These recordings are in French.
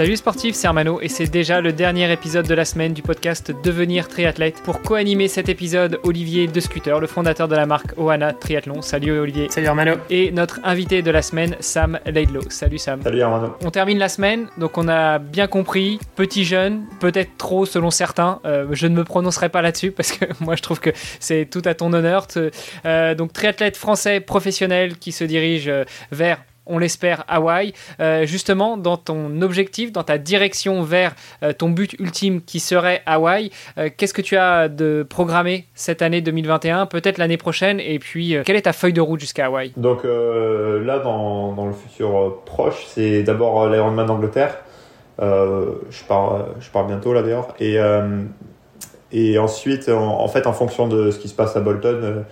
Salut sportifs, c'est Armano et c'est déjà le dernier épisode de la semaine du podcast Devenir triathlète. Pour co-animer cet épisode, Olivier De Scooter, le fondateur de la marque Oana Triathlon. Salut Olivier. Salut Armano. Et notre invité de la semaine, Sam Laidlow. Salut Sam. Salut Armano. On termine la semaine, donc on a bien compris, petit jeune, peut-être trop selon certains. Euh, je ne me prononcerai pas là-dessus parce que moi je trouve que c'est tout à ton honneur. Euh, donc triathlète français professionnel qui se dirige euh, vers on l'espère, Hawaï. Euh, justement, dans ton objectif, dans ta direction vers euh, ton but ultime qui serait Hawaï, euh, qu'est-ce que tu as de programmé cette année 2021, peut-être l'année prochaine, et puis quelle est ta feuille de route jusqu'à Hawaï? Donc là, dans, le futur proche, c'est d'abord l'Ironman d'Angleterre. je, pars, je pars bientôt là d'ailleurs. Et, ensuite, en, en, fait, en fonction de ce qui se passe à Bolton,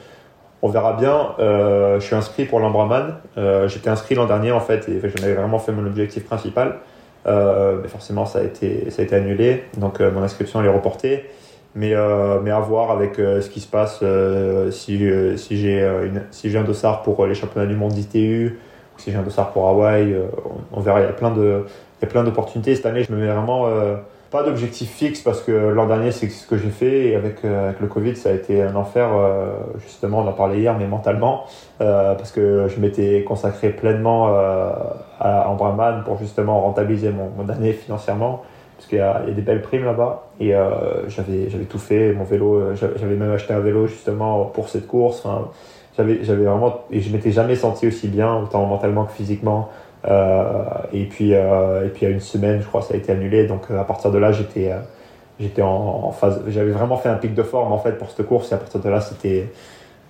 on verra bien. Euh, je suis inscrit pour l'Ambraman. Euh, J'étais inscrit l'an dernier en fait et j'en avais vraiment fait mon objectif principal. Euh, mais forcément, ça a été, ça a été annulé. Donc mon inscription elle est reportée. Mais, mais à voir avec ce qui se passe si, si j'ai si un dossard pour les championnats du monde d'ITU ou si j'ai un dossard pour Hawaï. On, on, verra. Il y a plein il y a plein d'opportunités. Cette année, je me mets vraiment pas d'objectif fixe parce que l'an dernier c'est ce que j'ai fait et avec, euh, le Covid ça a été un enfer euh, justement on en parlait hier mais mentalement euh, parce que je m'étais consacré pleinement à Embraman pour justement rentabiliser mon, année financièrement parce qu'il y, a des belles primes là-bas et j'avais j'avais tout fait mon vélo j'avais même acheté un vélo justement pour cette course j'avais j'avais vraiment et je m'étais jamais senti aussi bien autant mentalement que physiquement et puis euh, et puis il y a une semaine, je crois, ça a été annulé. Donc euh, à partir de là, j'étais j'étais en, phase. J'avais vraiment fait un pic de forme en fait pour cette course. Et à partir de là, c'était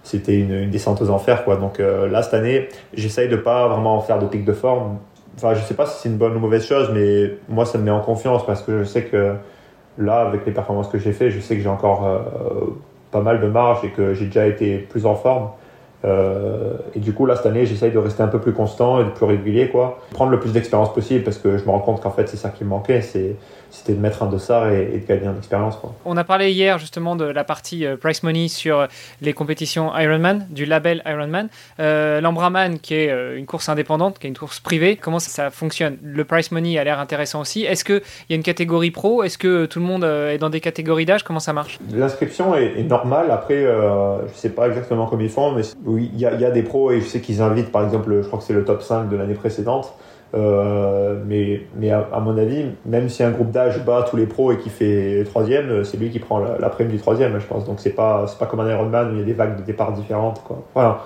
c'était une, une, descente aux enfers quoi. Donc là cette année, j'essaye de pas vraiment faire de pic de forme. Enfin, je sais pas si c'est une bonne ou mauvaise chose, mais moi ça me met en confiance parce que je sais que là, avec les performances que j'ai fait, je sais que j'ai encore pas mal de marge et que j'ai déjà été plus en forme. Euh, et du coup, là, cette année, j'essaye de rester un peu plus constant et de plus régulier, quoi. Prendre le plus d'expérience possible parce que je me rends compte qu'en fait, c'est ça qui me manquait. C'est c'était de mettre un dossard et, et de gagner en expérience. On a parlé hier justement de la partie euh, price money sur les compétitions Ironman, du label Ironman. Euh, L'Ambraman, qui est euh, une course indépendante, qui est une course privée, comment ça, ça fonctionne? Le price money a l'air intéressant aussi. Est-ce qu'il y a une catégorie pro? Est-ce que tout le monde euh, est dans des catégories d'âge? Comment ça marche? L'inscription est, est, normale. Après, euh, je sais pas exactement comment ils font, mais oui, il y, y, a des pros et je sais qu'ils invitent, par exemple, je crois que c'est le top 5 de l'année précédente. Euh, mais mais à, mon avis, même si un groupe d'âge bat tous les pros et qui fait troisième, c'est lui qui prend la, prime du troisième, je pense. Donc c'est pas pas comme un Ironman où il y a des vagues de départ différentes. Quoi. Voilà.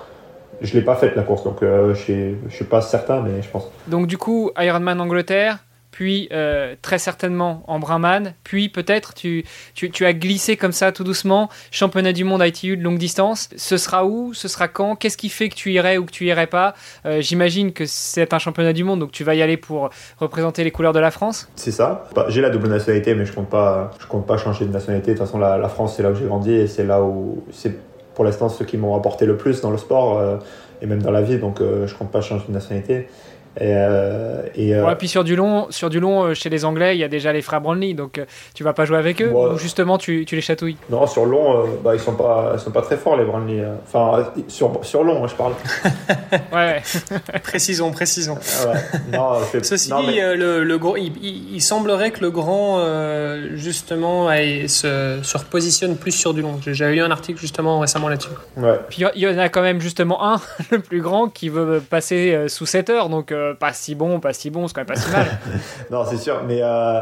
Je l'ai pas faite la course, donc euh, je suis pas certain, mais je pense. Donc du coup, Ironman Angleterre, puis euh, très certainement en Brahman, puis peut-être tu, tu, as glissé comme ça tout doucement, championnat du monde ITU de longue distance. Ce sera où Ce sera quand Qu'est-ce qui fait que tu irais ou que tu irais pas? Euh, J'imagine que c'est un championnat du monde, donc tu vas y aller pour représenter les couleurs de la France? C'est ça. J'ai la double nationalité, mais je compte compte pas changer de nationalité. De toute façon, la, France, c'est là où j'ai grandi et c'est là où c'est pour l'instant ceux qui m'ont apporté le plus dans le sport euh, et même dans la vie, donc je compte pas changer de nationalité. Et, euh, et ouais, puis sur du long, sur du long euh, chez les Anglais, il y a déjà les frères Brownlee, donc euh, tu vas pas jouer avec eux ouais. ou justement tu, tu, les chatouilles? Non, sur long, euh, bah, ils sont pas, ils sont pas très forts les Brownlee. Enfin, sur, sur long, je parle. ouais, précisons, précisons. Ah ouais. non, Ceci non, dit, mais... le, le gros, il, il, il, semblerait que le grand justement aille, se, se repositionne plus sur du long. J'avais lu un article justement récemment là-dessus. Ouais. Puis il y en a quand même justement un, le plus grand, qui veut passer sous 7 heures, donc pas si bon, pas si bon, c'est quand même pas si mal. non, c'est sûr, mais euh,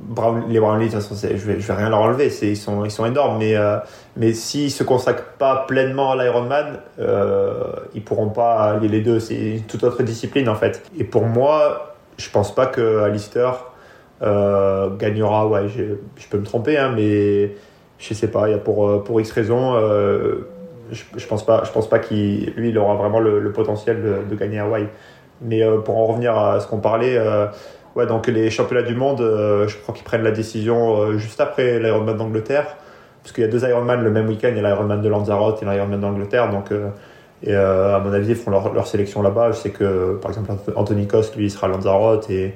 Brown, les Brownlee, je vais, vais rien leur enlever, ils sont, ils sont énormes, mais, euh, mais s'ils se consacrent pas pleinement à l'Ironman, euh, ils pourront pas allier les deux, c'est toute autre discipline en fait. Et pour moi, je pense pas que Alistair euh, gagnera, ouais, je, peux me tromper, hein, mais je sais pas, y a pour, pour X raisons. je, je pense pas, je pense pas qu'il lui il aura vraiment le, le potentiel de, de gagner Hawaï. Mais euh, pour en revenir à ce qu'on parlait, euh, ouais, donc les championnats du monde, euh, je crois qu'ils prennent la décision juste après l'Ironman d'Angleterre, parce qu'il y a deux Ironman le même week-end, il y a l'Ironman de Lanzarote et l'Ironman d'Angleterre, donc Et à mon avis, ils font leur, sélection là-bas. Je sais que, par exemple, Anthony Coste, lui, sera à Lanzarote et,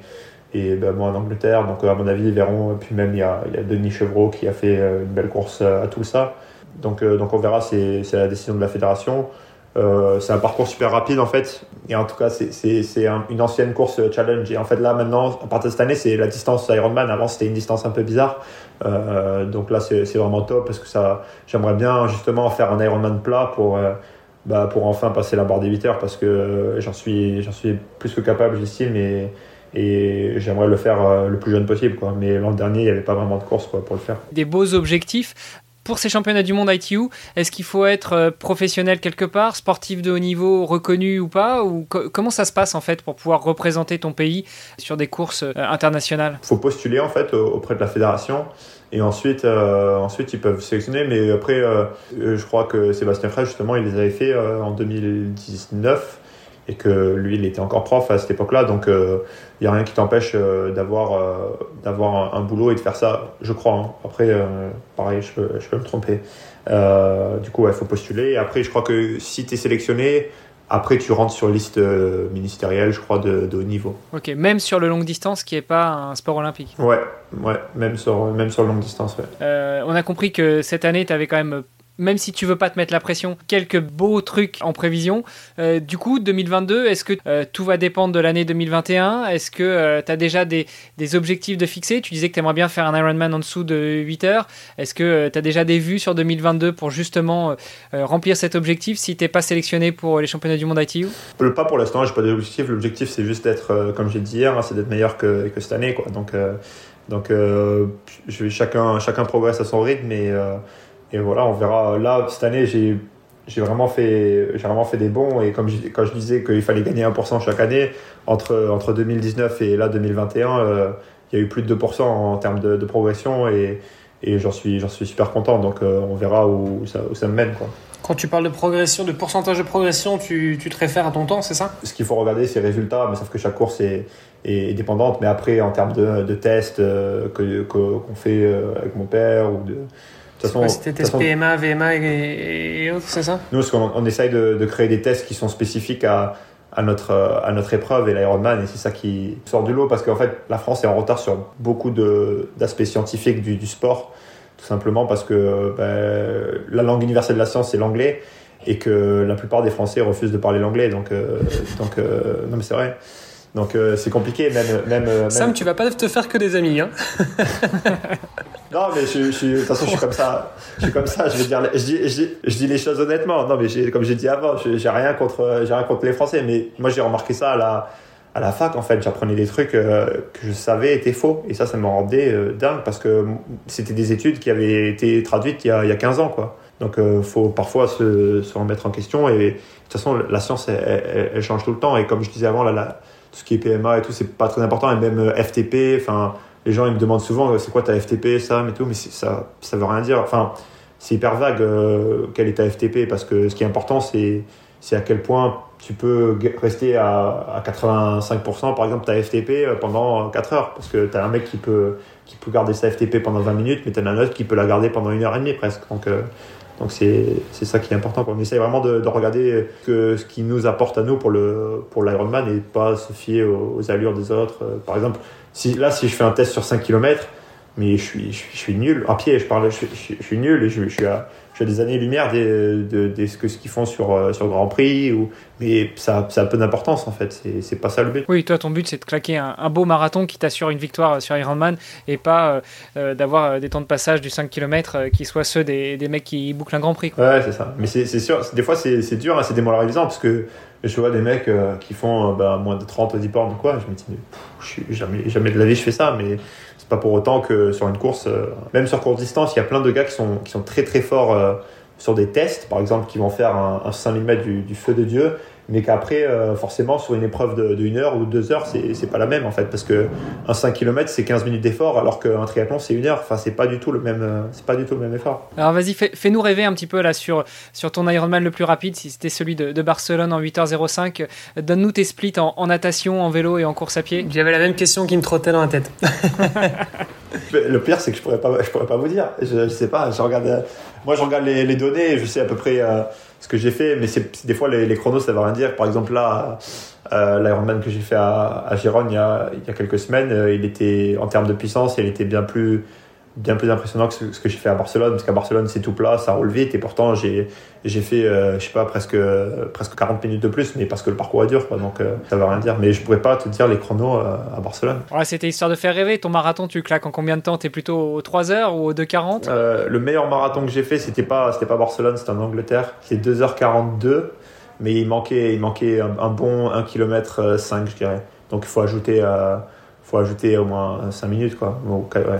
et ben, moi en Angleterre. Donc, à mon avis, ils verront. Et puis, même, il y a, il y a Denis Chevreau qui a fait une belle course à tout ça. Donc, donc on verra, c'est la décision de la fédération. Euh, c'est un parcours super rapide en fait. Et en tout cas, c'est un, une ancienne course challenge. Et en fait, là maintenant, à partir de cette année, c'est la distance Ironman. Avant, c'était une distance un peu bizarre. Euh, donc là, c'est vraiment top parce que ça, j'aimerais bien justement faire un Ironman plat pour, euh, bah, pour enfin passer la barre des 8 heures parce que j'en suis, suis plus que capable, j'estime. Et, et j'aimerais le faire le plus jeune possible. Quoi. Mais l'an dernier, il n'y avait pas vraiment de course pour le faire. Des beaux objectifs pour ces championnats du monde ITU, est-ce qu'il faut être euh, professionnel quelque part, sportif de haut niveau, reconnu ou pas ou Comment ça se passe en fait pour pouvoir représenter ton pays sur des courses euh, internationales? Il faut postuler en fait auprès de la fédération et ensuite, euh, ensuite ils peuvent sélectionner. Mais après, je crois que Sébastien Frey justement, il les avait fait en 2019 et que lui, il était encore prof à cette époque-là. Donc, il euh, n'y a rien qui t'empêche euh, d'avoir euh, d'avoir un, boulot et de faire ça, je crois. Hein. Après, pareil, je peux, je peux me tromper. du coup, il faut postuler. Et après, je crois que si tu es sélectionné, après, tu rentres sur liste ministérielle, je crois, de, de, haut niveau. Ok, même sur le longue distance, qui n'est pas un sport olympique. Ouais, ouais, même sur, même sur le longue distance, ouais. on a compris que cette année, tu avais quand même même si tu veux pas te mettre la pression, quelques beaux trucs en prévision. Euh, du coup, 2022, est-ce que euh, tout va dépendre de l'année 2021 Est-ce que euh, tu as déjà des, objectifs de fixer? Tu disais que tu aimerais bien faire un Ironman en dessous de 8 heures. Est-ce que tu as déjà des vues sur 2022 pour justement remplir cet objectif si tu pas sélectionné pour les championnats du monde ITU Pas pour l'instant, j'ai pas d'objectif. L'objectif, c'est juste d'être, comme j'ai dit hier, hein, c'est d'être meilleur que, que, cette année. Donc, donc chacun, chacun progresse à son rythme, et voilà, on verra. Là, cette année, j'ai j'ai vraiment fait j'ai vraiment fait des bons et comme je, quand je disais qu'il fallait gagner 1% chaque année entre entre 2019 et là 2021 euh, il y a eu plus de 2% en termes de, progression et, et j'en suis j'en suis super content donc euh, on verra où ça, où ça me mène quoi. Quand tu parles de progression, de pourcentage de progression, tu, tu te réfères à ton temps, c'est ça? Ce qu'il faut regarder, c'est les résultats, mais sauf que chaque course est, est dépendante. Mais après, en termes de, de tests euh, qu'on fait avec mon père ou de, c'était test PMA, VMA et, autres, c'est ça? Nous, on, on essaye de, créer des tests qui sont spécifiques à, à notre, à notre épreuve et l'Ironman, et c'est ça qui sort du lot, parce qu'en fait, la France est en retard sur beaucoup d'aspects scientifiques du, du, sport, tout simplement parce que ben, la langue universelle de la science, c'est l'anglais, et que la plupart des Français refusent de parler l'anglais, donc, euh, donc euh, non mais c'est vrai. Donc euh, c'est compliqué, même, même, même, Sam, tu vas pas te faire que des amis, hein Non, mais je, je, de toute façon, je suis comme ça. Je suis comme ça. Je vais dire, je dis, je dis, je dis les choses honnêtement. Non, mais comme j'ai dit avant, j'ai rien contre, j'ai rien contre les Français. Mais moi, j'ai remarqué ça à la, à la fac. En fait, j'apprenais des trucs euh, que je savais étaient faux. Et ça, ça me rendait euh, dingue parce que c'était des études qui avaient été traduites il y a, il y a 15 ans, quoi. Donc, euh, faut parfois se, se, remettre en question. Et de toute façon, la science, elle, elle, change tout le temps. Et comme je disais avant, là, la, tout ce qui est PMA et tout, c'est pas très important. Et même FTP, enfin les gens ils me demandent souvent euh, c'est quoi ta FTP, ça, mais tout, mais ça, ça veut rien dire. Enfin, c'est hyper vague euh, quelle est ta FTP parce que ce qui est important c'est c'est à quel point tu peux rester à, à 85% par exemple ta FTP euh, pendant 4 heures parce que tu as un mec qui peut qui peut garder sa FTP pendant 20 minutes mais tu as un autre qui peut la garder pendant une heure et demie presque donc donc c'est ça qui est important. On essaye vraiment de, de, regarder que, ce qui nous apporte à nous pour le pour l'Ironman et pas se fier aux, allures des autres. Par exemple, si, là, si je fais un test sur 5 km, mais je suis, je nul. À pied, je parle, je, je, suis nul et je, suis à, des années-lumière de, de, ce qu'ils font sur, euh, sur Grand Prix. Ou, mais ça, ça a peu d'importance en fait. C'est pas ça le but. Oui, toi, ton but, c'est de claquer un, beau marathon qui t'assure une victoire sur Ironman et pas euh, euh, d'avoir des temps de passage du 5 km qui soient ceux des, des mecs qui bouclent un Grand Prix. Quoi. Ouais, c'est ça. Mais c'est sûr, des fois, c'est dur, hein, c'est démoralisant parce que je vois des mecs qui font bah, moins de 30 10 bornes ou quoi. Je me dis, jamais, jamais de la vie je fais ça, mais c'est pas pour autant que sur une course, euh, même sur courte distance, il y a plein de gars qui sont, très très forts euh, sur des tests, par exemple, qui vont faire un, un 5000 mètres du, feu de Dieu, mais qu'après, euh, forcément, sur une épreuve de, de 1 heure ou 2 heures, c'est pas la même en fait, parce que un 5 km c'est 15 minutes d'effort, alors qu'un triathlon c'est 1 heure. Enfin, c'est pas du tout le même, euh, c'est pas du tout le même effort. Alors vas-y, fais-nous rêver un petit peu là sur, sur ton Ironman le plus rapide, si c'était celui de, de, Barcelone en 8h05. Donne-nous tes splits en, en, natation, en vélo et en course à pied. J'avais la même question qui me trottait dans la tête. Le pire, c'est que je pourrais pas, je pourrais pas vous dire. Je, je sais pas. Je regarde, euh, moi, je regarde les, les données et je sais à peu près euh, ce que j'ai fait. Mais c'est des fois les, les, chronos, ça veut rien dire. Par exemple, là, euh, l'Ironman que j'ai fait à, à Gironne il y, a, il y a quelques semaines, euh, il était en termes de puissance, il était bien plus bien plus impressionnant que ce, que j'ai fait à Barcelone parce qu'à Barcelone c'est tout plat ça roule vite et pourtant j'ai j'ai fait euh, je sais pas presque presque 40 minutes de plus mais parce que le parcours est dur quoi donc euh, ça veut rien dire. Mais je pourrais pas te dire les chronos euh, à Barcelone. Ouais, c'était histoire de faire rêver. Ton marathon tu claques en combien de temps? T'es plutôt aux 3 heures ou aux 2h40 le meilleur marathon que j'ai fait c'était pas c'était pas Barcelone c'était en Angleterre. C'est 2h42 mais il manquait il manquait un, un bon 1 km 5 je dirais. Donc il faut ajouter faut ajouter au moins 5 minutes quoi. Ouais.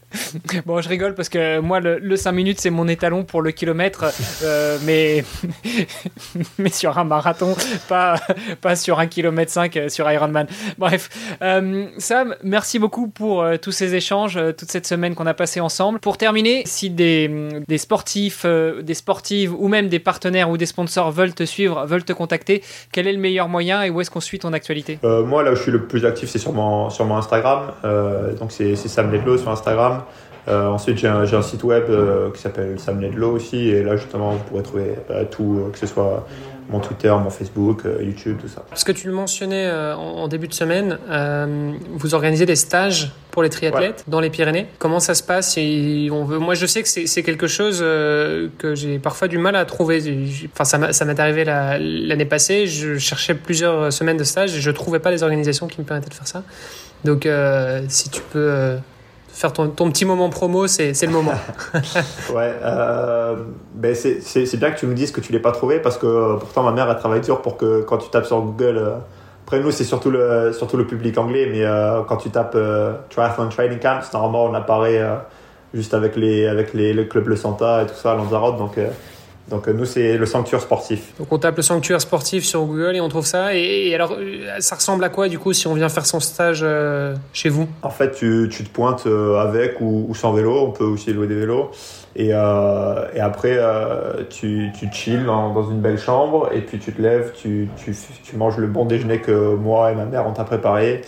bon, je rigole parce que moi, le, le 5 minutes, c'est mon étalon pour le kilomètre, euh, mais, mais sur un marathon, pas, pas sur un kilomètre 5 euh, sur Ironman. Bref, euh, Sam, merci beaucoup pour tous ces échanges, toute cette semaine qu'on a passé ensemble. Pour terminer, si des, des sportifs, des sportives ou même des partenaires ou des sponsors veulent te suivre, veulent te contacter, quel est le meilleur moyen et où est-ce qu'on suit ton actualité? Moi, là où je suis le plus actif, c'est sur mon, sur mon Instagram. donc, c'est Sam Ledlow sur Instagram. Euh, ensuite, j'ai un, un, site web euh, qui s'appelle Sam Ledlow aussi, et là justement, vous pourrez trouver euh, tout, que ce soit mon Twitter, mon Facebook, YouTube, tout ça. Parce que tu le mensonnais en, en, début de semaine, vous organisez des stages pour les triathlètes ouais. dans les Pyrénées. Comment ça se passe? Si on veut... Moi, je sais que c'est quelque chose que j'ai parfois du mal à trouver. Enfin, ça m'est arrivé l'année la, passée. Je cherchais plusieurs semaines de stage et je trouvais pas les organisations qui me permettaient de faire ça. Donc, si tu peux faire ton, ton, petit moment promo, c'est le moment. ouais, euh, ben c'est bien que tu nous dises que tu l'as pas trouvé parce que euh, pourtant ma mère a travaillé dur pour que quand tu tapes sur Google, euh, après nous c'est surtout le, surtout le public anglais, mais quand tu tapes Triathlon Training Camps, normalement on apparaît juste avec, les, avec les, le club Le Santa et tout ça à Lanzarote, donc donc nous, c'est le sanctuaire sportif. Donc on tape le sanctuaire sportif sur Google et on trouve ça. Et, et, alors, ça ressemble à quoi du coup si on vient faire son stage euh, chez vous? En fait, tu, tu, te pointes avec ou, ou, sans vélo. On peut aussi louer des vélos. Et, euh, et après, euh, tu, tu chill dans, dans, une belle chambre et puis tu te lèves, tu, tu, tu manges le bon déjeuner que moi et ma mère on t'a préparé.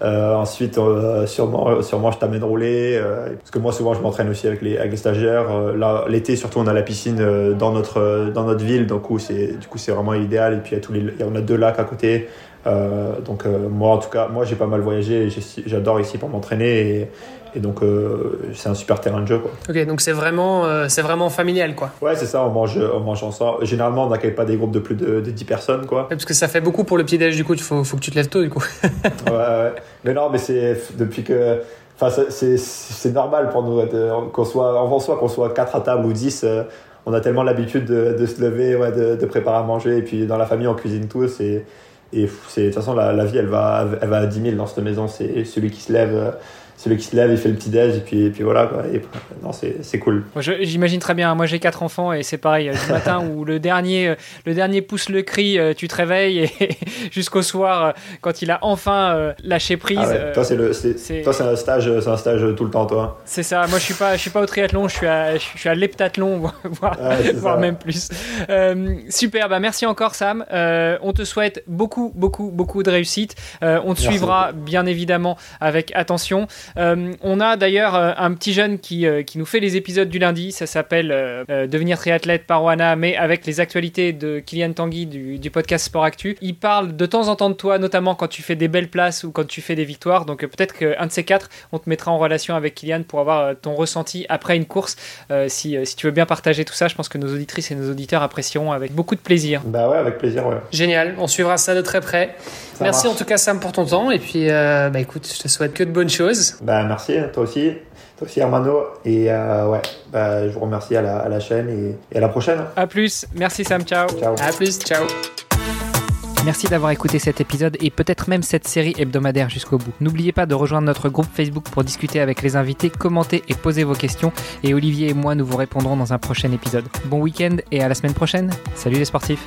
Euh, ensuite, euh, sûrement, sûrement, je t'amène rouler. Euh, parce que moi, souvent, je m'entraîne aussi avec les, avec les stagiaires. Euh, là, l'été, surtout, on a la piscine euh, dans notre, dans notre ville. Donc, c'est, du coup, c'est vraiment idéal. Et puis, il y a tous les, on a deux lacs à côté. Donc, moi, en tout cas, moi, j'ai pas mal voyagé. J'adore ici pour m'entraîner. Et, et donc, euh, c'est un super terrain de jeu. Quoi. Ok, donc c'est vraiment, euh, c'est vraiment familial, quoi. Ouais, c'est ça, on mange, on mange ensemble. Généralement, on n'accueille pas des groupes de plus de, de 10 personnes, quoi. Ouais, parce que ça fait beaucoup pour le petit-déj, du coup, il faut, faut que tu te lèves tôt, du coup. ouais, ouais. Mais non, mais c'est depuis que. Enfin, c'est normal pour nous, qu'on soit, en soit qu'on soit 4 à table ou 10. Euh, on a tellement l'habitude de, de, se lever, ouais, de, de, préparer à manger. Et puis, dans la famille, on cuisine tous. Et, et de toute façon, la, la, vie, elle va, elle va à 10 000 dans cette maison. C'est celui qui se lève celui qui se lève, il fait le petit déj et puis, et puis voilà. Quoi. Et, non, c'est cool. J'imagine très bien. Moi, j'ai quatre enfants et c'est pareil. Du matin où le dernier, le dernier pousse le cri, tu te réveilles et jusqu'au soir, quand il a enfin lâché prise. Ah ouais. Toi, c'est le, un stage, c'est un stage tout le temps, toi. C'est ça. Moi, je suis pas, je suis pas au triathlon. Je suis à, je suis à l'heptathlon, voire, ouais, voire même plus. Euh, super. Bah, merci encore, Sam. Euh, on te souhaite beaucoup, beaucoup, beaucoup de réussite. Euh, on te merci suivra beaucoup. bien évidemment avec attention. Euh, on a d'ailleurs euh, un petit jeune qui, euh, qui nous fait les épisodes du lundi, ça s'appelle euh, Devenir triathlète par Wana, mais avec les actualités de Kylian Tanguy du, du, podcast Sport Actu. Il parle de temps en temps de toi, notamment quand tu fais des belles places ou quand tu fais des victoires. Donc peut-être qu'un de ces quatre, on te mettra en relation avec Kylian pour avoir ton ressenti après une course. si, si tu veux bien partager tout ça, je pense que nos auditrices et nos auditeurs apprécieront avec beaucoup de plaisir. Bah ouais, avec plaisir, ouais. Génial, on suivra ça de très près. Ça Merci marche. en tout cas Sam pour ton temps et puis euh, bah écoute, je te souhaite que de bonnes choses. Bah merci, toi aussi. Toi aussi Hermano et euh, ouais, bah, je vous remercie à la, à la chaîne et, et, à la prochaine. À plus, merci Sam, ciao. ciao. À plus, ciao. Merci d'avoir écouté cet épisode et peut-être même cette série hebdomadaire jusqu'au bout. N'oubliez pas de rejoindre notre groupe Facebook pour discuter avec les invités, commenter et poser vos questions. Et Olivier et moi, nous vous répondrons dans un prochain épisode. Bon week-end et à la semaine prochaine. Salut les sportifs.